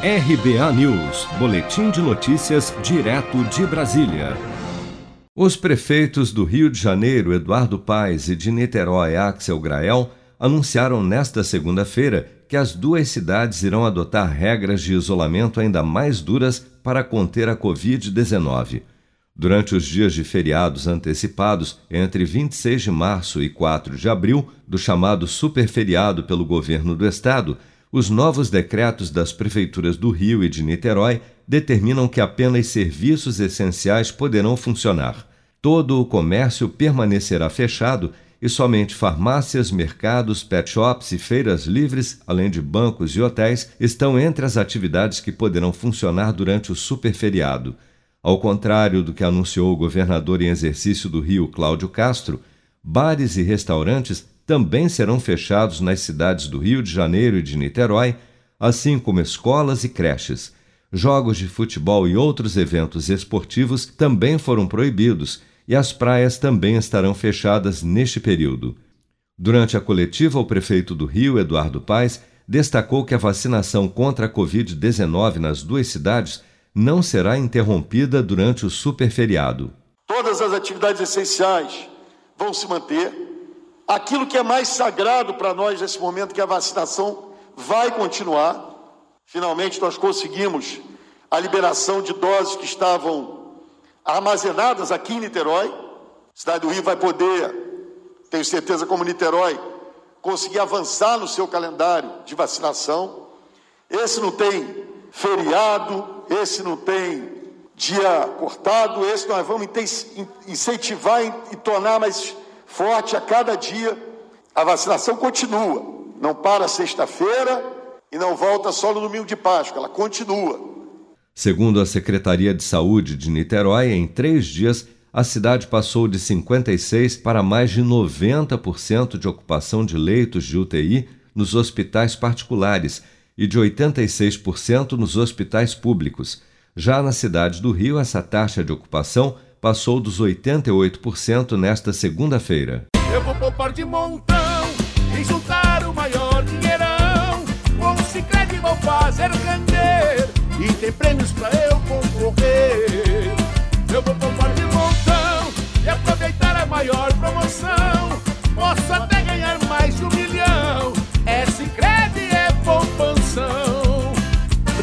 RBA News, Boletim de Notícias, direto de Brasília. Os prefeitos do Rio de Janeiro, Eduardo Paes, e de Niterói, Axel Grael, anunciaram nesta segunda-feira que as duas cidades irão adotar regras de isolamento ainda mais duras para conter a Covid-19. Durante os dias de feriados antecipados, entre 26 de março e 4 de abril, do chamado superferiado pelo governo do estado, os novos decretos das prefeituras do Rio e de Niterói determinam que apenas serviços essenciais poderão funcionar. Todo o comércio permanecerá fechado e somente farmácias, mercados, pet shops e feiras livres, além de bancos e hotéis, estão entre as atividades que poderão funcionar durante o superferiado. Ao contrário do que anunciou o governador em exercício do Rio, Cláudio Castro, bares e restaurantes também serão fechados nas cidades do Rio de Janeiro e de Niterói, assim como escolas e creches. Jogos de futebol e outros eventos esportivos também foram proibidos e as praias também estarão fechadas neste período. Durante a coletiva, o prefeito do Rio, Eduardo Paes, destacou que a vacinação contra a Covid-19 nas duas cidades não será interrompida durante o superferiado. Todas as atividades essenciais vão se manter Aquilo que é mais sagrado para nós nesse momento, que é a vacinação, vai continuar. Finalmente, nós conseguimos a liberação de doses que estavam armazenadas aqui em Niterói. A cidade do Rio vai poder, tenho certeza, como Niterói, conseguir avançar no seu calendário de vacinação. Esse não tem feriado, esse não tem dia cortado, esse nós vamos incentivar e tornar mais forte a cada dia. A vacinação continua, não para sexta-feira e não volta só no domingo de Páscoa, ela continua. Segundo a Secretaria de Saúde de Niterói, em três dias, a cidade passou de 56% para mais de 90% de ocupação de leitos de UTI nos hospitais particulares e de 86% nos hospitais públicos. Já na cidade do Rio, essa taxa de ocupação passou dos 88% nesta segunda-feira. Eu vou poupar de montão o maior